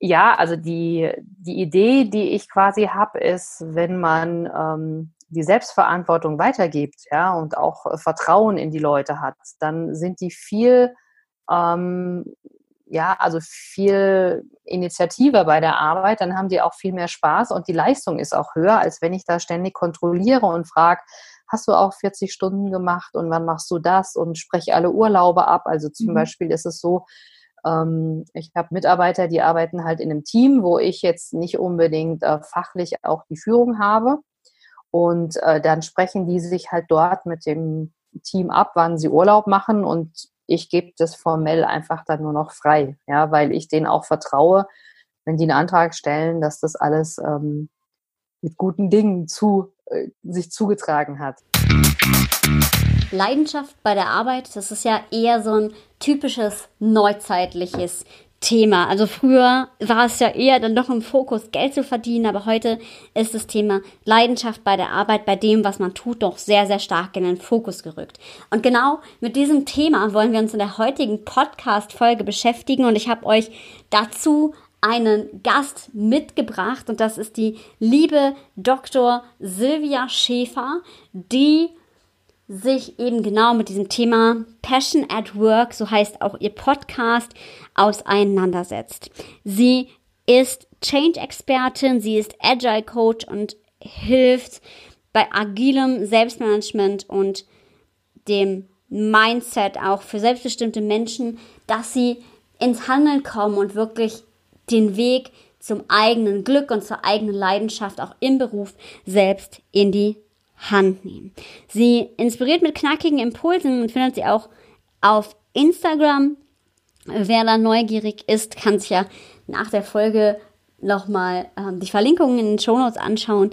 ja, also die, die Idee, die ich quasi habe, ist, wenn man ähm, die Selbstverantwortung weitergibt, ja, und auch äh, Vertrauen in die Leute hat, dann sind die viel, ähm, ja, also viel Initiative bei der Arbeit, dann haben die auch viel mehr Spaß und die Leistung ist auch höher, als wenn ich da ständig kontrolliere und frage, hast du auch 40 Stunden gemacht und wann machst du das und spreche alle Urlaube ab. Also zum mhm. Beispiel ist es so, ähm, ich habe Mitarbeiter, die arbeiten halt in einem Team, wo ich jetzt nicht unbedingt äh, fachlich auch die Führung habe. Und äh, dann sprechen die sich halt dort mit dem Team ab, wann sie Urlaub machen und ich gebe das formell einfach dann nur noch frei, ja, weil ich denen auch vertraue, wenn die einen Antrag stellen, dass das alles ähm, mit guten Dingen zu, äh, sich zugetragen hat. Leidenschaft bei der Arbeit, das ist ja eher so ein typisches neuzeitliches Thema. Also früher war es ja eher dann doch im Fokus, Geld zu verdienen, aber heute ist das Thema Leidenschaft bei der Arbeit, bei dem, was man tut, doch sehr, sehr stark in den Fokus gerückt. Und genau mit diesem Thema wollen wir uns in der heutigen Podcast-Folge beschäftigen und ich habe euch dazu einen Gast mitgebracht und das ist die liebe Dr. Silvia Schäfer, die sich eben genau mit diesem Thema Passion at Work, so heißt auch ihr Podcast, auseinandersetzt. Sie ist Change-Expertin, sie ist Agile Coach und hilft bei agilem Selbstmanagement und dem Mindset auch für selbstbestimmte Menschen, dass sie ins Handeln kommen und wirklich den Weg zum eigenen Glück und zur eigenen Leidenschaft auch im Beruf selbst in die Hand nehmen. Sie inspiriert mit knackigen Impulsen und findet sie auch auf Instagram. Wer da neugierig ist, kann sich ja nach der Folge nochmal ähm, die Verlinkungen in den Shownotes anschauen.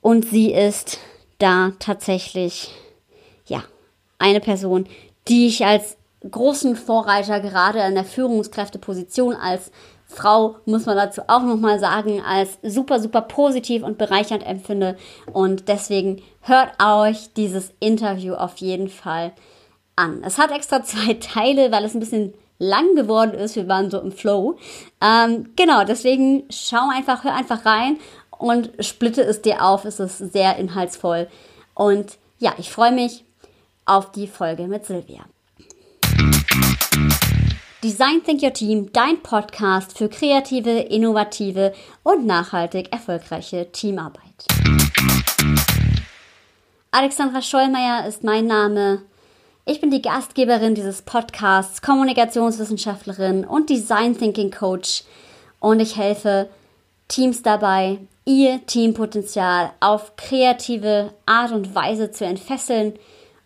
Und sie ist da tatsächlich, ja, eine Person, die ich als großen Vorreiter gerade in der Führungskräfteposition als Frau, muss man dazu auch nochmal sagen, als super, super positiv und bereichernd empfinde. Und deswegen hört euch dieses Interview auf jeden Fall an. Es hat extra zwei Teile, weil es ein bisschen lang geworden ist. Wir waren so im Flow. Ähm, genau, deswegen schau einfach, hör einfach rein und splitte es dir auf. Es ist sehr inhaltsvoll. Und ja, ich freue mich auf die Folge mit Silvia. Design Think Your Team, dein Podcast für kreative, innovative und nachhaltig erfolgreiche Teamarbeit. Alexandra Schollmeier ist mein Name. Ich bin die Gastgeberin dieses Podcasts, Kommunikationswissenschaftlerin und Design Thinking Coach und ich helfe Teams dabei, ihr Teampotenzial auf kreative Art und Weise zu entfesseln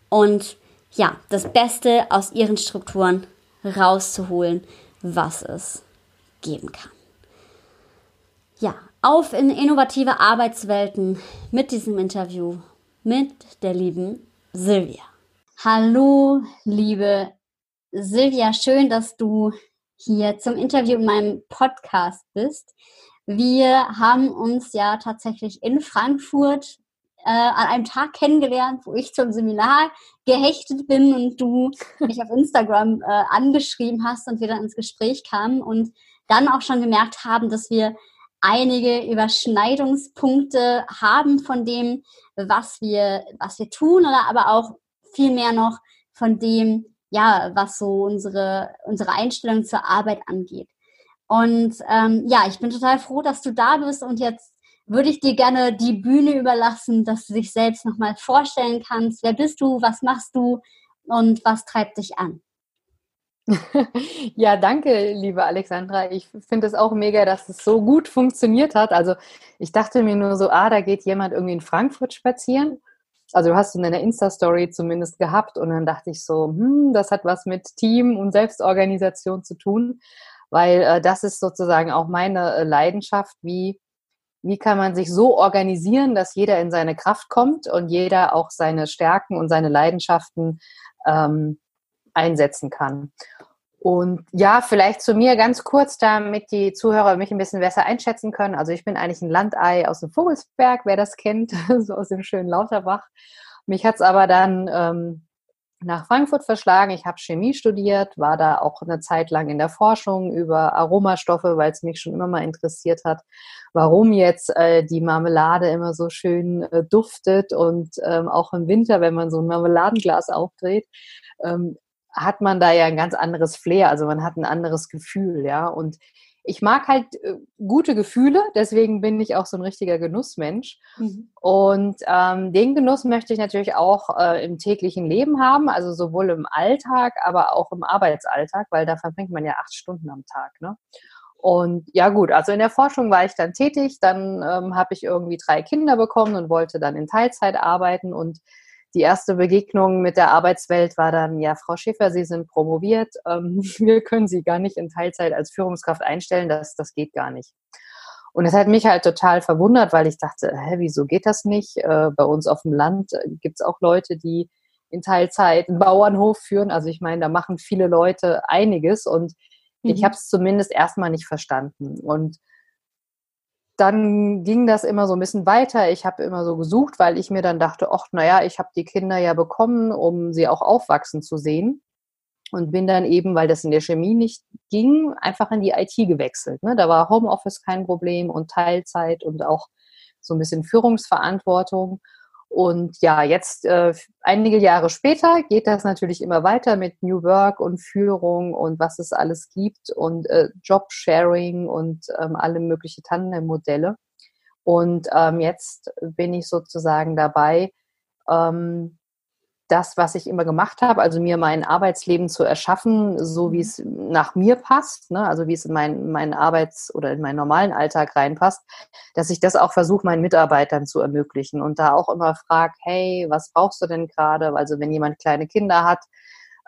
und ja, das Beste aus ihren Strukturen rauszuholen, was es geben kann. Ja, auf in innovative Arbeitswelten mit diesem Interview mit der lieben Silvia. Hallo, liebe Silvia, schön, dass du hier zum Interview in meinem Podcast bist. Wir haben uns ja tatsächlich in Frankfurt äh, an einem Tag kennengelernt, wo ich zum Seminar gehechtet bin und du mich auf Instagram äh, angeschrieben hast und wir dann ins Gespräch kamen und dann auch schon gemerkt haben, dass wir einige Überschneidungspunkte haben von dem, was wir, was wir tun, oder aber auch viel mehr noch von dem, ja, was so unsere, unsere Einstellung zur Arbeit angeht. Und ähm, ja, ich bin total froh, dass du da bist und jetzt würde ich dir gerne die Bühne überlassen, dass du dich selbst nochmal vorstellen kannst. Wer bist du? Was machst du? Und was treibt dich an? Ja, danke, liebe Alexandra. Ich finde es auch mega, dass es so gut funktioniert hat. Also ich dachte mir nur so, ah, da geht jemand irgendwie in Frankfurt spazieren. Also du hast in deiner Insta-Story zumindest gehabt und dann dachte ich so, hm, das hat was mit Team und Selbstorganisation zu tun, weil äh, das ist sozusagen auch meine äh, Leidenschaft, wie wie kann man sich so organisieren, dass jeder in seine Kraft kommt und jeder auch seine Stärken und seine Leidenschaften ähm, einsetzen kann. Und ja, vielleicht zu mir ganz kurz, damit die Zuhörer mich ein bisschen besser einschätzen können. Also ich bin eigentlich ein Landei aus dem Vogelsberg, wer das kennt, so aus dem schönen Lauterbach. Mich hat es aber dann ähm, nach Frankfurt verschlagen. Ich habe Chemie studiert, war da auch eine Zeit lang in der Forschung über Aromastoffe, weil es mich schon immer mal interessiert hat, warum jetzt äh, die Marmelade immer so schön äh, duftet und ähm, auch im Winter, wenn man so ein Marmeladenglas aufdreht, ähm, hat man da ja ein ganz anderes Flair, also man hat ein anderes Gefühl, ja. Und ich mag halt äh, gute Gefühle, deswegen bin ich auch so ein richtiger Genussmensch. Mhm. Und ähm, den Genuss möchte ich natürlich auch äh, im täglichen Leben haben, also sowohl im Alltag, aber auch im Arbeitsalltag, weil da verbringt man ja acht Stunden am Tag. Ne? Und ja gut, also in der Forschung war ich dann tätig, dann ähm, habe ich irgendwie drei Kinder bekommen und wollte dann in Teilzeit arbeiten und die erste Begegnung mit der Arbeitswelt war dann, ja, Frau Schäfer, Sie sind promoviert, ähm, wir können Sie gar nicht in Teilzeit als Führungskraft einstellen, das, das geht gar nicht. Und das hat mich halt total verwundert, weil ich dachte, hä, wieso geht das nicht? Äh, bei uns auf dem Land äh, gibt es auch Leute, die in Teilzeit einen Bauernhof führen. Also ich meine, da machen viele Leute einiges und mhm. ich habe es zumindest erstmal nicht verstanden. Und dann ging das immer so ein bisschen weiter. Ich habe immer so gesucht, weil ich mir dann dachte, ach, naja, ich habe die Kinder ja bekommen, um sie auch aufwachsen zu sehen. Und bin dann eben, weil das in der Chemie nicht ging, einfach in die IT gewechselt. Ne? Da war Homeoffice kein Problem und Teilzeit und auch so ein bisschen Führungsverantwortung. Und ja, jetzt äh, einige Jahre später geht das natürlich immer weiter mit New Work und Führung und was es alles gibt und äh, Job-Sharing und ähm, alle möglichen Tandem-Modelle. Und ähm, jetzt bin ich sozusagen dabei, ähm, das, was ich immer gemacht habe, also mir mein Arbeitsleben zu erschaffen, so wie mhm. es nach mir passt, ne? also wie es in meinen mein Arbeits- oder in meinen normalen Alltag reinpasst, dass ich das auch versuche, meinen Mitarbeitern zu ermöglichen und da auch immer frage, hey, was brauchst du denn gerade? Also wenn jemand kleine Kinder hat,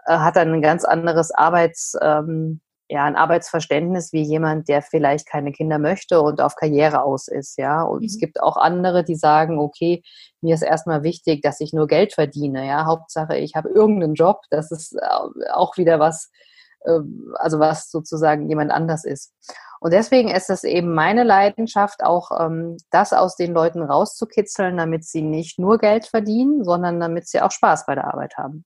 äh, hat er ein ganz anderes Arbeits, ähm, ja, ein Arbeitsverständnis wie jemand, der vielleicht keine Kinder möchte und auf Karriere aus ist, ja. Und mhm. es gibt auch andere, die sagen, okay, mir ist erstmal wichtig, dass ich nur Geld verdiene, ja. Hauptsache, ich habe irgendeinen Job. Das ist äh, auch wieder was, ähm, also was sozusagen jemand anders ist. Und deswegen ist es eben meine Leidenschaft, auch ähm, das aus den Leuten rauszukitzeln, damit sie nicht nur Geld verdienen, sondern damit sie auch Spaß bei der Arbeit haben.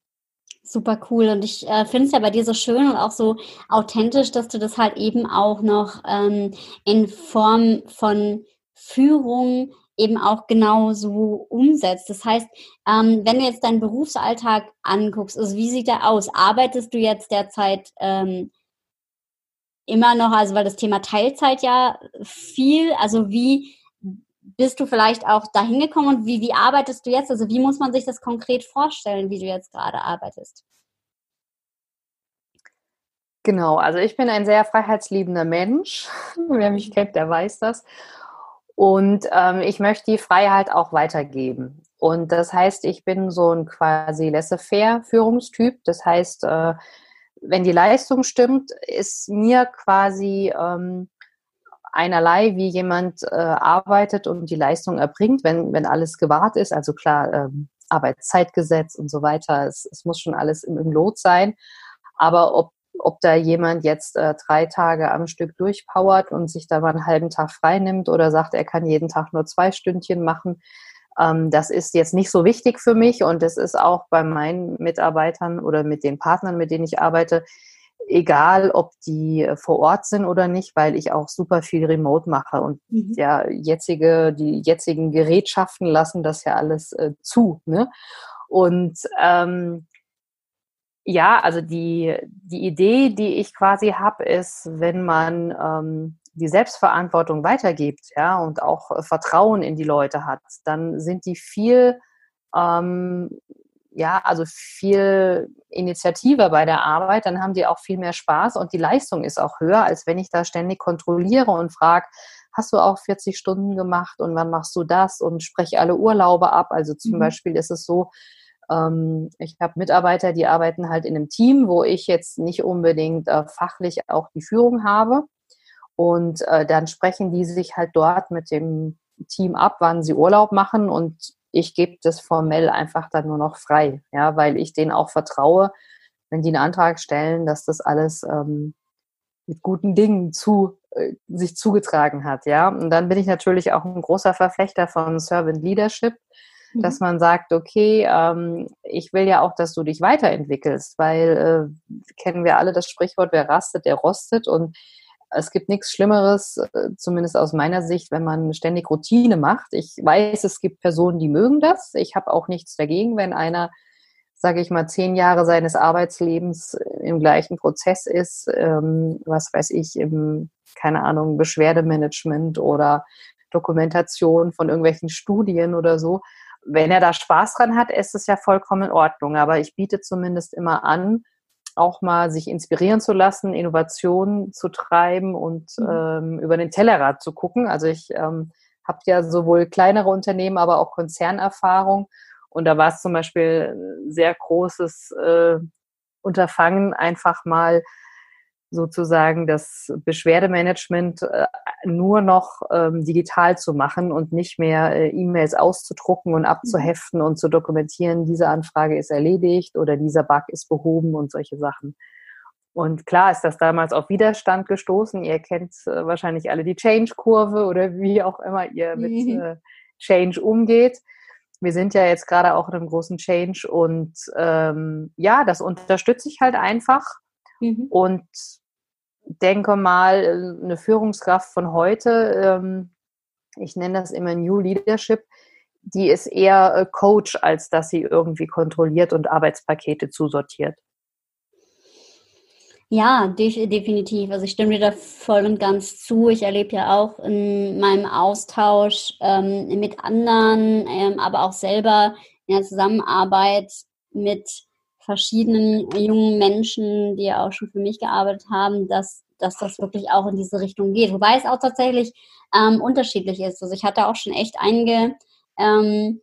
Super cool. Und ich äh, finde es ja bei dir so schön und auch so authentisch, dass du das halt eben auch noch ähm, in Form von Führung eben auch genau so umsetzt. Das heißt, ähm, wenn du jetzt deinen Berufsalltag anguckst, also wie sieht der aus? Arbeitest du jetzt derzeit ähm, immer noch, also weil das Thema Teilzeit ja viel, also wie bist du vielleicht auch dahin gekommen und wie, wie arbeitest du jetzt? Also wie muss man sich das konkret vorstellen, wie du jetzt gerade arbeitest? Genau, also ich bin ein sehr freiheitsliebender Mensch. Wer mich kennt, der weiß das. Und ähm, ich möchte die Freiheit auch weitergeben. Und das heißt, ich bin so ein quasi laissez-faire-Führungstyp. Das heißt, äh, wenn die Leistung stimmt, ist mir quasi ähm, einerlei, wie jemand äh, arbeitet und die Leistung erbringt, wenn, wenn alles gewahrt ist. Also klar, ähm, Arbeitszeitgesetz und so weiter. Es, es muss schon alles im, im Lot sein. Aber ob, ob da jemand jetzt äh, drei Tage am Stück durchpowert und sich da mal einen halben Tag frei nimmt oder sagt, er kann jeden Tag nur zwei Stündchen machen, ähm, das ist jetzt nicht so wichtig für mich und es ist auch bei meinen Mitarbeitern oder mit den Partnern, mit denen ich arbeite, egal ob die äh, vor Ort sind oder nicht, weil ich auch super viel remote mache und mhm. ja, jetzige, die jetzigen Gerätschaften lassen das ja alles äh, zu. Ne? Und ähm, ja, also die, die Idee, die ich quasi habe, ist, wenn man ähm, die Selbstverantwortung weitergibt, ja, und auch äh, Vertrauen in die Leute hat, dann sind die viel ähm, ja, also viel Initiative bei der Arbeit, dann haben die auch viel mehr Spaß und die Leistung ist auch höher, als wenn ich da ständig kontrolliere und frage, hast du auch 40 Stunden gemacht und wann machst du das und spreche alle Urlaube ab. Also zum mhm. Beispiel ist es so, ähm, ich habe Mitarbeiter, die arbeiten halt in einem Team, wo ich jetzt nicht unbedingt äh, fachlich auch die Führung habe. Und äh, dann sprechen die sich halt dort mit dem Team ab, wann sie Urlaub machen und ich gebe das formell einfach dann nur noch frei, ja, weil ich denen auch vertraue, wenn die einen Antrag stellen, dass das alles ähm, mit guten Dingen zu, äh, sich zugetragen hat, ja. Und dann bin ich natürlich auch ein großer Verfechter von Servant Leadership. mhm. dass man sagt, okay, ähm, ich will ja auch, dass du dich weiterentwickelst, weil äh, kennen wir alle das Sprichwort, wer rastet, der rostet und es gibt nichts Schlimmeres, äh, zumindest aus meiner Sicht, wenn man ständig Routine macht. Ich weiß, es gibt Personen, die mögen das. Ich habe auch nichts dagegen, wenn einer, sage ich mal, zehn Jahre seines Arbeitslebens im gleichen Prozess ist, ähm, was weiß ich, im, keine Ahnung, Beschwerdemanagement oder Dokumentation von irgendwelchen Studien oder so. Wenn er da Spaß dran hat, ist es ja vollkommen in Ordnung. Aber ich biete zumindest immer an, auch mal sich inspirieren zu lassen, Innovationen zu treiben und mhm. ähm, über den Tellerrad zu gucken. Also ich ähm, habe ja sowohl kleinere Unternehmen, aber auch Konzernerfahrung. Und da war es zum Beispiel ein sehr großes äh, Unterfangen, einfach mal sozusagen das Beschwerdemanagement äh, nur noch ähm, digital zu machen und nicht mehr äh, E-Mails auszudrucken und abzuheften und zu dokumentieren, diese Anfrage ist erledigt oder dieser Bug ist behoben und solche Sachen. Und klar ist das damals auf Widerstand gestoßen. Ihr kennt äh, wahrscheinlich alle die Change-Kurve oder wie auch immer ihr mit mhm. äh, Change umgeht. Wir sind ja jetzt gerade auch in einem großen Change und ähm, ja, das unterstütze ich halt einfach. Mhm. Und denke mal, eine Führungskraft von heute, ähm, ich nenne das immer New Leadership, die ist eher äh, Coach, als dass sie irgendwie kontrolliert und Arbeitspakete zusortiert. Ja, definitiv. Also ich stimme dir da voll und ganz zu. Ich erlebe ja auch in meinem Austausch ähm, mit anderen, ähm, aber auch selber in der Zusammenarbeit mit verschiedenen jungen Menschen, die ja auch schon für mich gearbeitet haben, dass, dass das wirklich auch in diese Richtung geht. Wobei es auch tatsächlich ähm, unterschiedlich ist. Also ich hatte auch schon echt einige ähm,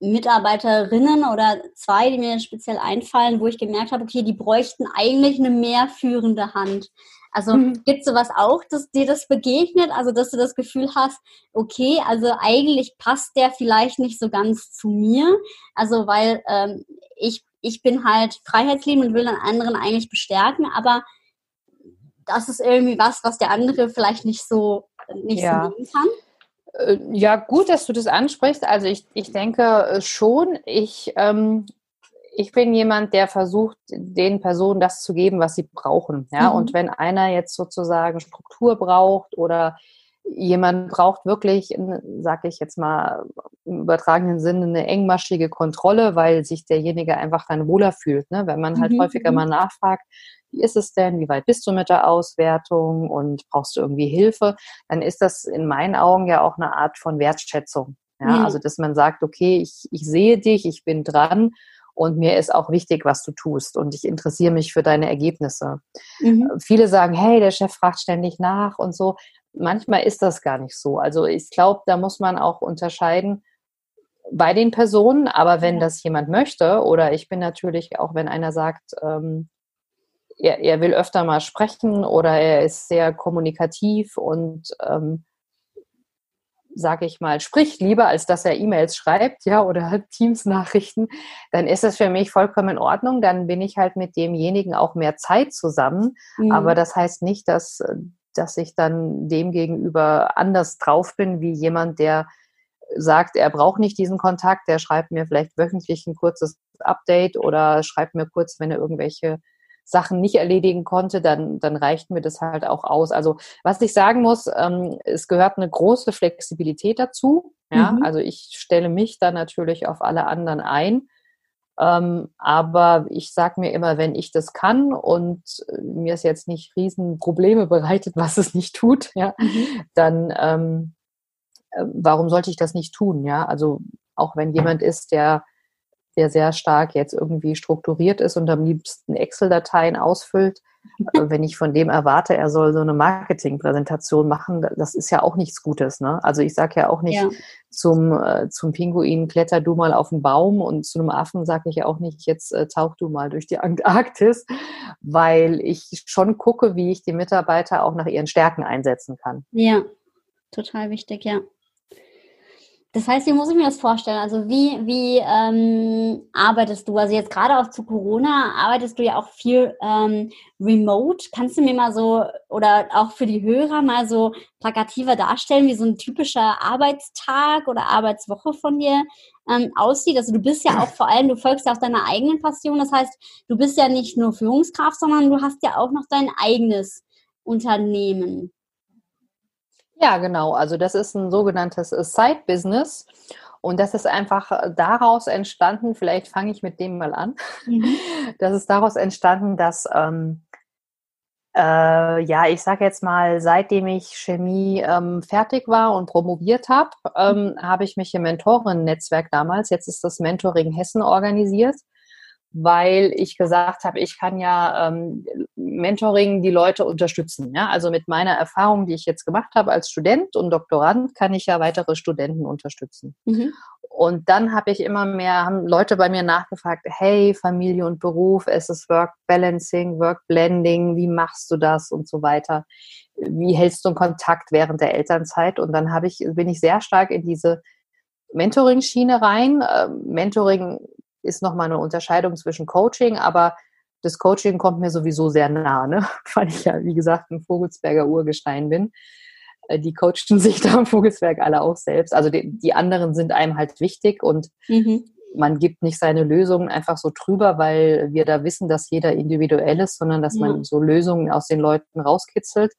Mitarbeiterinnen oder zwei, die mir speziell einfallen, wo ich gemerkt habe, okay, die bräuchten eigentlich eine mehr führende Hand. Also mhm. gibt es sowas auch, dass dir das begegnet? Also dass du das Gefühl hast, okay, also eigentlich passt der vielleicht nicht so ganz zu mir. Also weil ähm, ich ich bin halt freiheitsliebend und will den anderen eigentlich bestärken, aber das ist irgendwie was, was der andere vielleicht nicht so nicht ja. so nehmen kann. Äh, ja, gut, dass du das ansprichst. Also ich, ich denke äh, schon, ich, ähm, ich bin jemand, der versucht, den Personen das zu geben, was sie brauchen. Ja? Mhm. Und wenn einer jetzt sozusagen Struktur braucht oder jemand braucht wirklich, sag ich jetzt mal im übertragenen Sinne, eine engmaschige Kontrolle, weil sich derjenige einfach dann wohler fühlt. Ne? Wenn man halt mhm. häufiger mhm. mal nachfragt, wie ist es denn, wie weit bist du mit der Auswertung und brauchst du irgendwie Hilfe, dann ist das in meinen Augen ja auch eine Art von Wertschätzung. Ja? Mhm. Also, dass man sagt, okay, ich, ich sehe dich, ich bin dran und mir ist auch wichtig, was du tust und ich interessiere mich für deine Ergebnisse. Mhm. Viele sagen, hey, der Chef fragt ständig nach und so manchmal ist das gar nicht so. Also ich glaube, da muss man auch unterscheiden bei den Personen, aber wenn das jemand möchte, oder ich bin natürlich auch, wenn einer sagt, ähm, er, er, will öfter mal sprechen oder er ist sehr kommunikativ und ähm, sage ich mal, spricht lieber, als dass er E-Mails schreibt, ja, oder Teams-Nachrichten, dann ist es für mich vollkommen in Ordnung. Dann bin ich halt mit demjenigen auch mehr Zeit zusammen. Mhm. Aber das heißt nicht, dass dass ich dann dem gegenüber anders drauf bin, wie jemand, der sagt, er braucht nicht diesen Kontakt, der schreibt mir vielleicht wöchentlich ein kurzes Update oder schreibt mir kurz, wenn er irgendwelche Sachen nicht erledigen konnte, dann, dann reicht mir das halt auch aus. Also was ich sagen muss, ähm, es gehört eine große Flexibilität dazu. Ja, mhm. also ich stelle mich dann natürlich auf alle anderen ein. Ähm, aber ich sage mir immer, wenn ich das kann und äh, mir es jetzt nicht riesen Probleme bereitet, was es nicht tut, ja, mhm. dann ähm, äh, warum sollte ich das nicht tun? Ja, also auch wenn jemand ist, der der sehr stark jetzt irgendwie strukturiert ist und am liebsten Excel-Dateien ausfüllt, wenn ich von dem erwarte, er soll so eine Marketingpräsentation machen, das ist ja auch nichts Gutes. Ne? Also ich sage ja auch nicht ja. zum, äh, zum Pinguin, kletter du mal auf den Baum und zu einem Affen sage ich ja auch nicht, jetzt äh, tauch du mal durch die Antarktis, weil ich schon gucke, wie ich die Mitarbeiter auch nach ihren Stärken einsetzen kann. Ja, total wichtig, ja. Das heißt, wie muss ich mir das vorstellen? Also wie, wie ähm, arbeitest du? Also jetzt gerade auch zu Corona arbeitest du ja auch viel ähm, remote. Kannst du mir mal so oder auch für die Hörer mal so plakativer darstellen, wie so ein typischer Arbeitstag oder Arbeitswoche von dir ähm, aussieht? Also du bist ja auch vor allem, du folgst ja auch deiner eigenen Passion. Das heißt, du bist ja nicht nur Führungskraft, sondern du hast ja auch noch dein eigenes Unternehmen. Ja, genau. Also das ist ein sogenanntes äh, Side-Business. Und das ist einfach äh, daraus entstanden, vielleicht fange ich mit dem mal an. Mhm. Das ist daraus entstanden, dass, ähm, äh, ja, ich sage jetzt mal, seitdem ich Chemie ähm, fertig war und promoviert habe, ähm, habe ich mich im Mentoren-Netzwerk damals, jetzt ist das Mentoring Hessen organisiert weil ich gesagt habe, ich kann ja ähm, Mentoring die Leute unterstützen. Ja? Also mit meiner Erfahrung, die ich jetzt gemacht habe als Student und Doktorand, kann ich ja weitere Studenten unterstützen. Mhm. Und dann habe ich immer mehr, haben Leute bei mir nachgefragt, hey, Familie und Beruf, es ist Work Balancing, Work Blending, wie machst du das und so weiter? Wie hältst du Kontakt während der Elternzeit? Und dann habe ich, bin ich sehr stark in diese Mentoring-Schiene rein. Ähm, Mentoring ist nochmal eine Unterscheidung zwischen Coaching, aber das Coaching kommt mir sowieso sehr nah, ne? weil ich ja, wie gesagt, ein Vogelsberger Urgestein bin. Äh, die coachen sich da im Vogelsberg alle auch selbst. Also die, die anderen sind einem halt wichtig und mhm. man gibt nicht seine Lösungen einfach so drüber, weil wir da wissen, dass jeder individuell ist, sondern dass ja. man so Lösungen aus den Leuten rauskitzelt.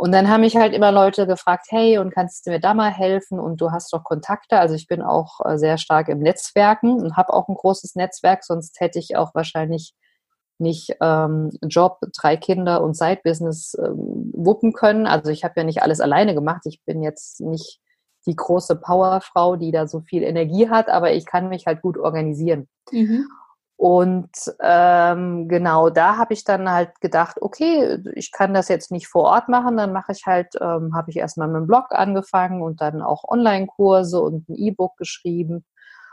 Und dann haben mich halt immer Leute gefragt, hey, und kannst du mir da mal helfen? Und du hast doch Kontakte. Also ich bin auch äh, sehr stark im Netzwerken und habe auch ein großes Netzwerk, sonst hätte ich auch wahrscheinlich nicht ähm, Job, drei Kinder und Side-Business ähm, wuppen können. Also ich habe ja nicht alles alleine gemacht. Ich bin jetzt nicht die große Powerfrau, die da so viel Energie hat, aber ich kann mich halt gut organisieren. Mhm. Und ähm, genau da habe ich dann halt gedacht, okay, ich kann das jetzt nicht vor Ort machen, dann mache ich halt, ähm, habe ich erstmal mit dem Blog angefangen und dann auch Online-Kurse und ein E-Book geschrieben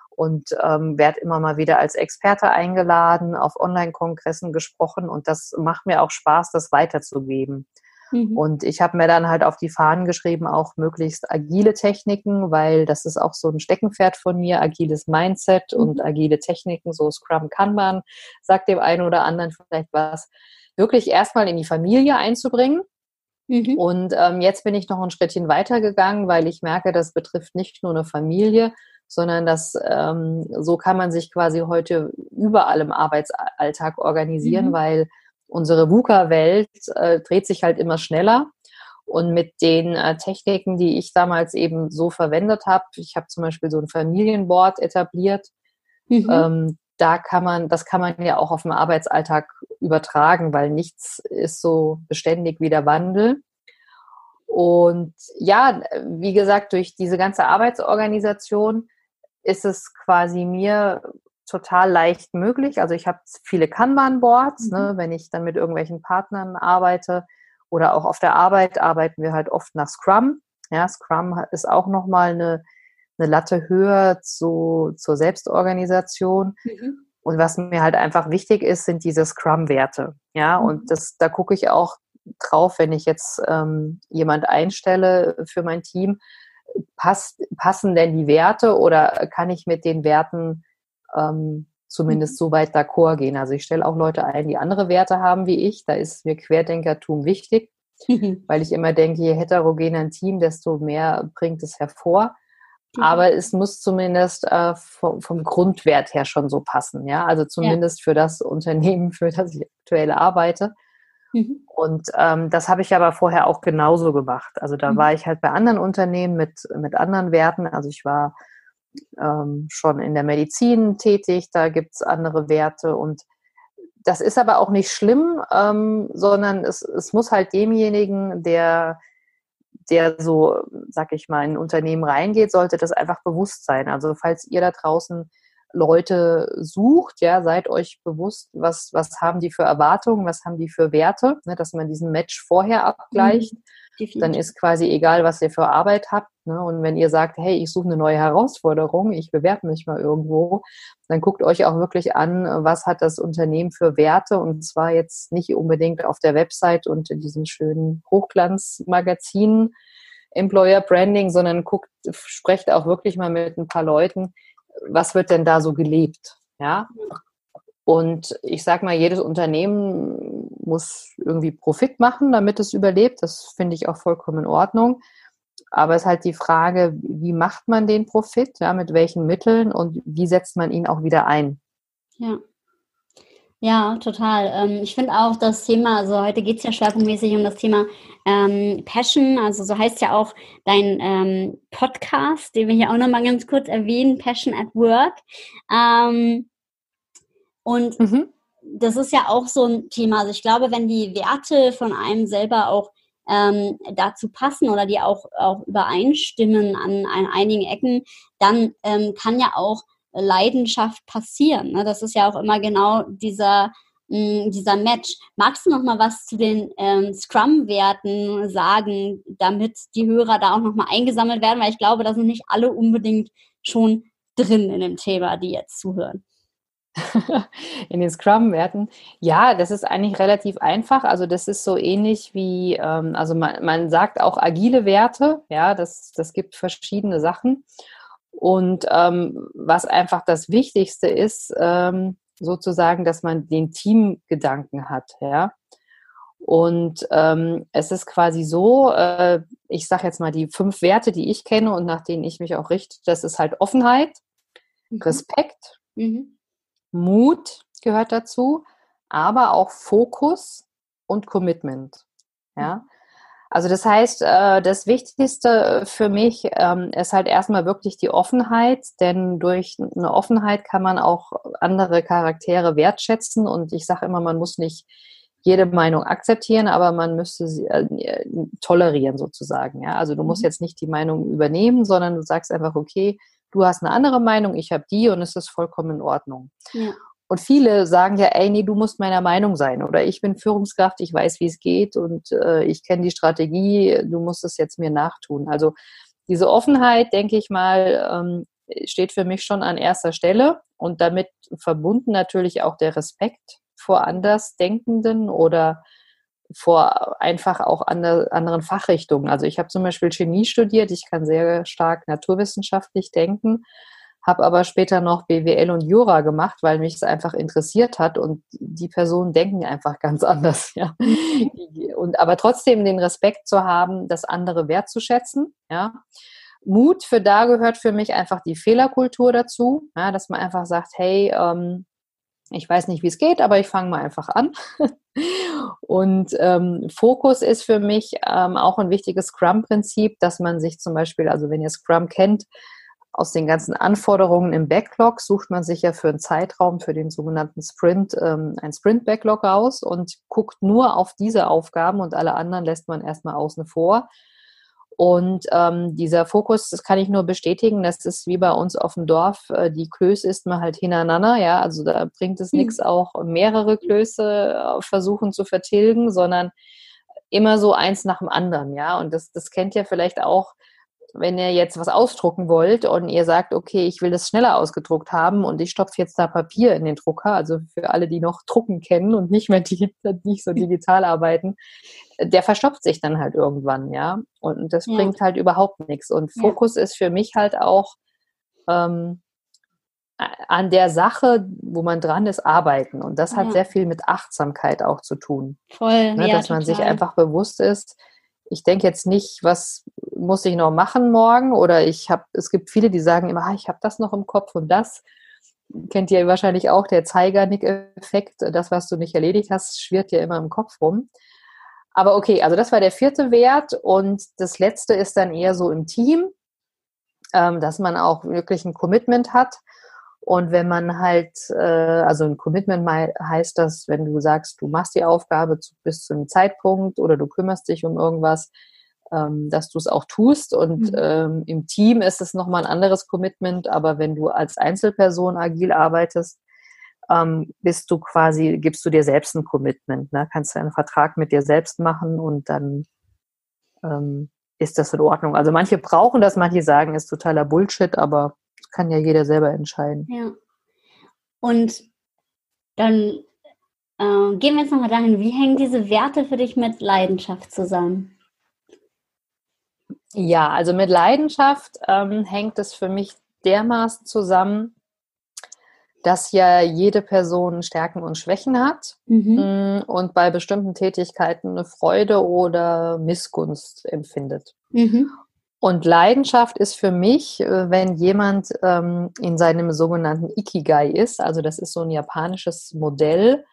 und ähm, werde immer mal wieder als Experte eingeladen, auf Online-Kongressen gesprochen und das macht mir auch Spaß, das weiterzugeben. Mhm. Und ich habe mir dann halt auf die Fahnen geschrieben, auch möglichst agile Techniken, weil das ist auch so ein Steckenpferd von mir, agiles Mindset mhm. und agile Techniken, so Scrum Kanban, sagt dem einen oder anderen vielleicht was, wirklich erstmal in die Familie einzubringen. Mhm. Und ähm, jetzt bin ich noch ein Schrittchen weitergegangen, weil ich merke, das betrifft nicht nur eine Familie, sondern das ähm, so kann man sich quasi heute überall im Arbeitsalltag organisieren, mhm. weil unsere VUCA-Welt äh, dreht sich halt immer schneller. Und mit den äh, Techniken, die ich damals eben so verwendet habe, ich habe zum Beispiel so ein Familienboard etabliert, mhm. ähm, da kann man, das kann man ja auch auf den Arbeitsalltag übertragen, weil nichts ist so beständig wie der Wandel. Und ja, wie gesagt, durch diese ganze Arbeitsorganisation ist es quasi mir total leicht möglich. Also ich habe viele Kanban-Boards, ne, mhm. ne, wenn ich dann mit irgendwelchen Partnern arbeite oder auch auf der Arbeit arbeiten wir halt oft nach Scrum. Ja, Scrum ist auch nochmal eine, eine Latte höher zu, zur Selbstorganisation. Mhm. Und was mir halt einfach wichtig ist, sind diese Scrum-Werte. Ja, mhm. und das, da gucke ich auch drauf, wenn ich jetzt ähm, jemand einstelle für mein Team, passt, passen denn die Werte oder kann ich mit den Werten ähm, zumindest mhm. so weit d'accord gehen. Also ich stelle auch Leute ein, die andere Werte haben wie ich. Da ist mir Querdenkertum wichtig, weil ich immer denke, je heterogener ein Team, desto mehr bringt es hervor. Aber es muss zumindest äh, vom, vom, Grundwert her schon so passen, ja. Also zumindest ja. für das Unternehmen, für das ich aktuell arbeite. Mhm. Und ähm, das habe ich aber vorher auch genauso gemacht. Also da mhm. war ich halt bei anderen Unternehmen mit, mit anderen Werten. Also ich war ähm, schon in der Medizin tätig, da gibt es andere Werte und das ist aber auch nicht schlimm, ähm, sondern es, es muss halt demjenigen, der, der so, sag ich mal, in ein Unternehmen reingeht, sollte das einfach bewusst sein. Also falls ihr da draußen Leute sucht, ja, seid euch bewusst, was, was haben die für Erwartungen, was haben die für Werte, ne, dass man diesen Match vorher abgleicht. Mhm. Dann ist quasi egal, was ihr für Arbeit habt. Ne? Und wenn ihr sagt, hey, ich suche eine neue Herausforderung, ich bewerbe mich mal irgendwo, dann guckt euch auch wirklich an, was hat das Unternehmen für Werte und zwar jetzt nicht unbedingt auf der Website und in diesen schönen Hochglanzmagazinen Employer Branding, sondern guckt, sprecht auch wirklich mal mit ein paar Leuten, was wird denn da so gelebt, ja? Und ich sage mal, jedes Unternehmen muss irgendwie Profit machen, damit es überlebt. Das finde ich auch vollkommen in Ordnung. Aber es ist halt die Frage, wie macht man den Profit, ja, mit welchen Mitteln und wie setzt man ihn auch wieder ein? Ja. Ja, total. Ähm, ich finde auch das Thema, also heute geht es ja schwerpunktmäßig um das Thema ähm, Passion, also so heißt ja auch dein ähm, Podcast, den wir hier auch nochmal ganz kurz erwähnen, Passion at Work. Ähm, und mhm. das ist ja auch so ein Thema. Also ich glaube, wenn die Werte von einem selber auch ähm, dazu passen oder die auch, auch übereinstimmen an, an einigen Ecken, dann ähm, kann ja auch Leidenschaft passieren. Ne? Das ist ja auch immer genau dieser, mh, mm, dieser Match. Magst du noch mal was zu den ähm, Scrum-Werten sagen, damit die Hörer da auch noch mal eingesammelt werden? Weil ich glaube, da sind nicht alle unbedingt schon drin in dem Thema, die jetzt zuhören. in den Scrum-Werten. Ja, das ist eigentlich relativ einfach. Also das ist so ähnlich wie, ähm, also man, man sagt auch agile Werte. Ja, das, das gibt verschiedene Sachen. Und ähm, was einfach das Wichtigste ist, ähm, sozusagen, dass man den Teamgedanken hat. Ja. Und ähm, es ist quasi so, äh, ich sage jetzt mal die fünf Werte, die ich kenne und nach denen ich mich auch richte, das ist halt Offenheit, mhm. Respekt, mhm Mut gehört dazu, aber auch Fokus und Commitment. Ja. Also das heißt, äh, das Wichtigste für mich ähm, ist halt erstmal wirklich die Offenheit, denn durch eine Offenheit kann man auch andere Charaktere wertschätzen und ich sage immer, man muss nicht jede Meinung akzeptieren, aber man müsste sie äh, tolerieren sozusagen. Ja? Also du musst mhm. jetzt nicht die Meinung übernehmen, sondern du sagst einfach, okay, du hast eine andere Meinung, ich habe die und es ist vollkommen in Ordnung. Ja. Und viele sagen ja, ey, nee, du musst meiner Meinung sein oder ich bin Führungskraft, ich weiß, wie es geht und äh, ich kenne die Strategie, du musst es jetzt mir nachtun. Also diese Offenheit, denke ich mal, ähm, steht für mich schon an erster Stelle und damit verbunden natürlich auch der Respekt vor Andersdenkenden oder vor einfach auch andre, anderen Fachrichtungen. Also ich habe zum Beispiel Chemie studiert, ich kann sehr stark naturwissenschaftlich denken, habe aber später noch BWL und Jura gemacht, weil mich es einfach interessiert hat und die Personen denken einfach ganz anders. Ja. Und aber trotzdem den Respekt zu haben, das andere wertzuschätzen. Ja. Mut für da gehört für mich einfach die Fehlerkultur dazu, ja, dass man einfach sagt, hey, ähm, ich weiß nicht, wie es geht, aber ich fange mal einfach an. Und ähm, Fokus ist für mich ähm, auch ein wichtiges Scrum-Prinzip, dass man sich zum Beispiel, also wenn ihr Scrum kennt, aus den ganzen Anforderungen im Backlog sucht man sich ja für einen Zeitraum, für den sogenannten Sprint, ähm, ein Sprint-Backlog raus und guckt nur auf diese Aufgaben und alle anderen lässt man erstmal außen vor. Und ähm, dieser Fokus, das kann ich nur bestätigen, das ist wie bei uns auf dem Dorf, äh, die Klöße isst man halt hintereinander, ja, also da bringt es mhm. nichts auch mehrere Klöße äh, versuchen zu vertilgen, sondern immer so eins nach dem anderen, ja, und das, das kennt ihr vielleicht auch, wenn ihr jetzt was ausdrucken wollt und ihr sagt, okay, ich will das schneller ausgedruckt haben und ich stopfe jetzt da Papier in den Drucker, also für alle, die noch Drucken kennen und nicht mehr die, nicht so digital arbeiten, der verstopft sich dann halt irgendwann, ja. Und das ja. bringt halt überhaupt nichts. Und Fokus ja. ist für mich halt auch ähm, an der Sache, wo man dran ist, arbeiten. Und das hat sehr viel mit Achtsamkeit auch zu tun. Voll, ne, ja, Dass man sich einfach bewusst ist, ich denke jetzt nicht, was muss ich noch machen morgen? Oder ich habe, es gibt viele, die sagen immer, ah, ich habe das noch im Kopf und das kennt ihr wahrscheinlich auch, der Zeigernick-Effekt, das, was du nicht erledigt hast, schwirrt ja immer im Kopf rum. Aber okay, also das war der vierte Wert und das letzte ist dann eher so im Team, ähm, dass man auch wirklich ein Commitment hat. Und wenn man halt, äh, also ein Commitment heißt das, wenn du sagst, du machst die Aufgabe bis zu einem Zeitpunkt oder du kümmerst dich um irgendwas, ähm, dass du es auch tust. Und mhm. ähm, im Team ist es nochmal ein anderes Commitment, aber wenn du als Einzelperson agil arbeitest, ähm, bist du quasi, gibst du dir selbst ein Commitment. Ne? Kannst du einen Vertrag mit dir selbst machen und dann ähm, ist das in Ordnung. Also manche brauchen das, manche sagen, ist totaler Bullshit, aber kann ja jeder selber entscheiden. Ja. Und dann äh, gehen wir jetzt nochmal dahin, wie hängen diese Werte für dich mit Leidenschaft zusammen? Ja, also mit Leidenschaft ähm, hängt es für mich dermaßen zusammen, dass ja jede Person Stärken und Schwächen hat mhm. Mm, und bei bestimmten Tätigkeiten eine Freude oder Missgunst empfindet. Mhm. Und Leidenschaft ist für mich, äh, wenn jemand ähm, in seinem sogenannten Ikigai ist, also das ist so ein japanisches Modell,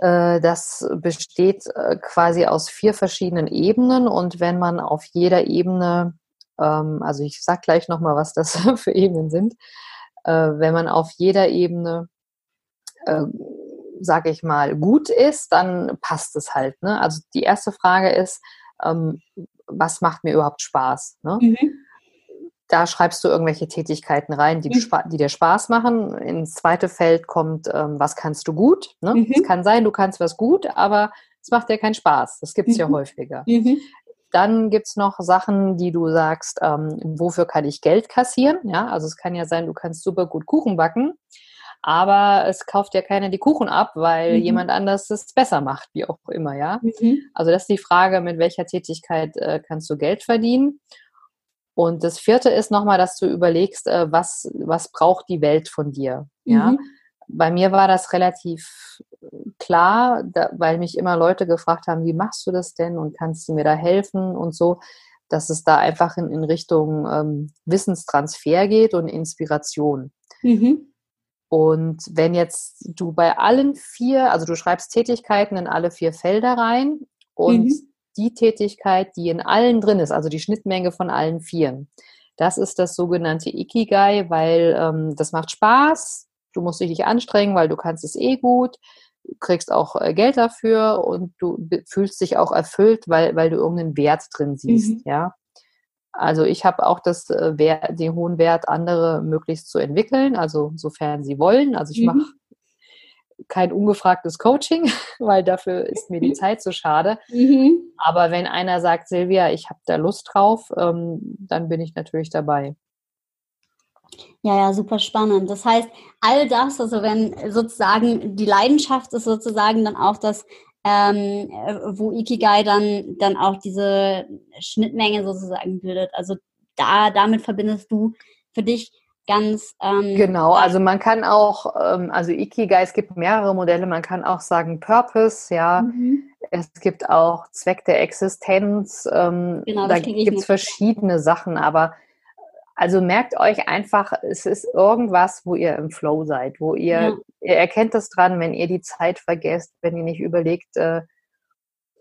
das besteht äh, quasi aus vier verschiedenen Ebenen und wenn man auf jeder Ebene, ähm, also ich sag gleich nochmal, was das für Ebenen sind, äh, wenn man auf jeder Ebene, äh, sage ich mal, gut ist, dann passt es halt. Ne? Also die erste Frage ist, ähm, was macht mir überhaupt Spaß? Ne? Mhm. Da schreibst du irgendwelche Tätigkeiten rein, die, mhm. die dir Spaß machen. Ins zweite Feld kommt, ähm, was kannst du gut? Ne? Mhm. Es kann sein, du kannst was gut, aber es macht dir keinen Spaß. Das gibt es ja mhm. häufiger. Mhm. Dann gibt es noch Sachen, die du sagst, ähm, wofür kann ich Geld kassieren? Ja, also es kann ja sein, du kannst super gut Kuchen backen, aber es kauft ja keiner die Kuchen ab, weil mhm. jemand anders es besser macht, wie auch immer, ja. Mhm. Also das ist die Frage, mit welcher Tätigkeit äh, kannst du Geld verdienen? Und das vierte ist nochmal, dass du überlegst, äh, was, was braucht die Welt von dir, ja. Mhm bei mir war das relativ klar, da, weil mich immer Leute gefragt haben, wie machst du das denn und kannst du mir da helfen und so, dass es da einfach in, in Richtung ähm, Wissenstransfer geht und Inspiration. Mhm. Und wenn jetzt du bei allen vier, also du schreibst Tätigkeiten in alle vier Felder rein und mhm. Die Tätigkeit, die in allen drin ist, also die Schnittmenge von allen vieren, das ist das sogenannte Ikigai, weil ähm, das macht Spaß, du musst dich nicht anstrengen, weil du kannst es eh gut, du kriegst auch äh, Geld dafür und du fühlst dich auch erfüllt, weil, weil du irgendeinen Wert drin siehst, mhm. ja. Also ich habe auch das, äh, den hohen Wert, andere möglichst zu entwickeln, also sofern sie wollen. Also ich mhm. mache kein ungefragtes Coaching, weil dafür ist mir die Zeit zu schade. Mhm. Aber wenn einer sagt, Silvia, ich habe da Lust drauf, ähm, dann bin ich natürlich dabei. Ja, ja, super spannend. Das heißt, all das, also wenn sozusagen die Leidenschaft ist sozusagen dann auch das, ähm, wo Ikigai dann, dann auch diese Schnittmenge sozusagen bildet. Also da, damit verbindest du für dich ganz. Ähm, genau, also man kann auch, ähm, also Ikigai, es gibt mehrere Modelle, man kann auch sagen Purpose, ja. Mhm. Es gibt auch Zweck der Existenz. Ähm, genau, da gibt es verschiedene Sachen, aber also merkt euch einfach, es ist irgendwas, wo ihr im Flow seid, wo ihr, ja. ihr erkennt es dran, wenn ihr die Zeit vergesst, wenn ihr nicht überlegt, äh,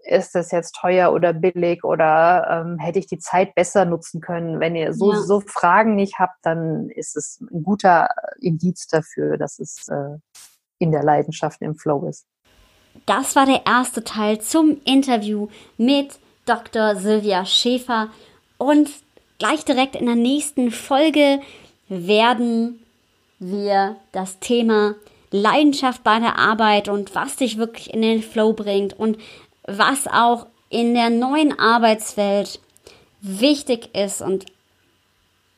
ist das jetzt teuer oder billig oder ähm, hätte ich die Zeit besser nutzen können. Wenn ihr so, ja. so Fragen nicht habt, dann ist es ein guter Indiz dafür, dass es äh, in der Leidenschaft im Flow ist. Das war der erste Teil zum Interview mit Dr. Silvia Schäfer und gleich direkt in der nächsten Folge werden wir das Thema Leidenschaft bei der Arbeit und was dich wirklich in den Flow bringt und was auch in der neuen Arbeitswelt wichtig ist und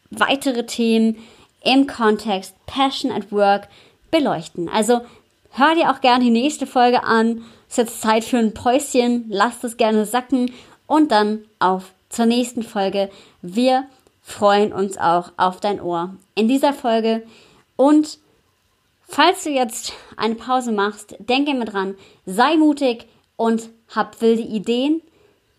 weitere Themen im Kontext Passion at Work beleuchten. Also hör dir auch gerne die nächste Folge an. Es ist jetzt Zeit für ein Päuschen. Lasst es gerne sacken und dann auf zur nächsten Folge. Wir freuen uns auch auf dein Ohr in dieser Folge. Und falls du jetzt eine Pause machst, denke immer dran, sei mutig und hab wilde Ideen.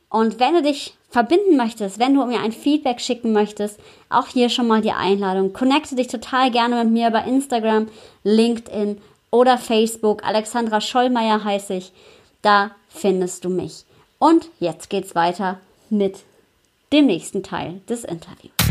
Und wenn du dich verbinden möchtest, wenn du mir ein Feedback schicken möchtest, auch hier schon mal die Einladung. Connecte dich total gerne mit mir bei Instagram, LinkedIn oder Facebook. Alexandra Schollmeier heiße ich. Da findest du mich. Und jetzt geht's weiter mit dem nächsten Teil des Interviews.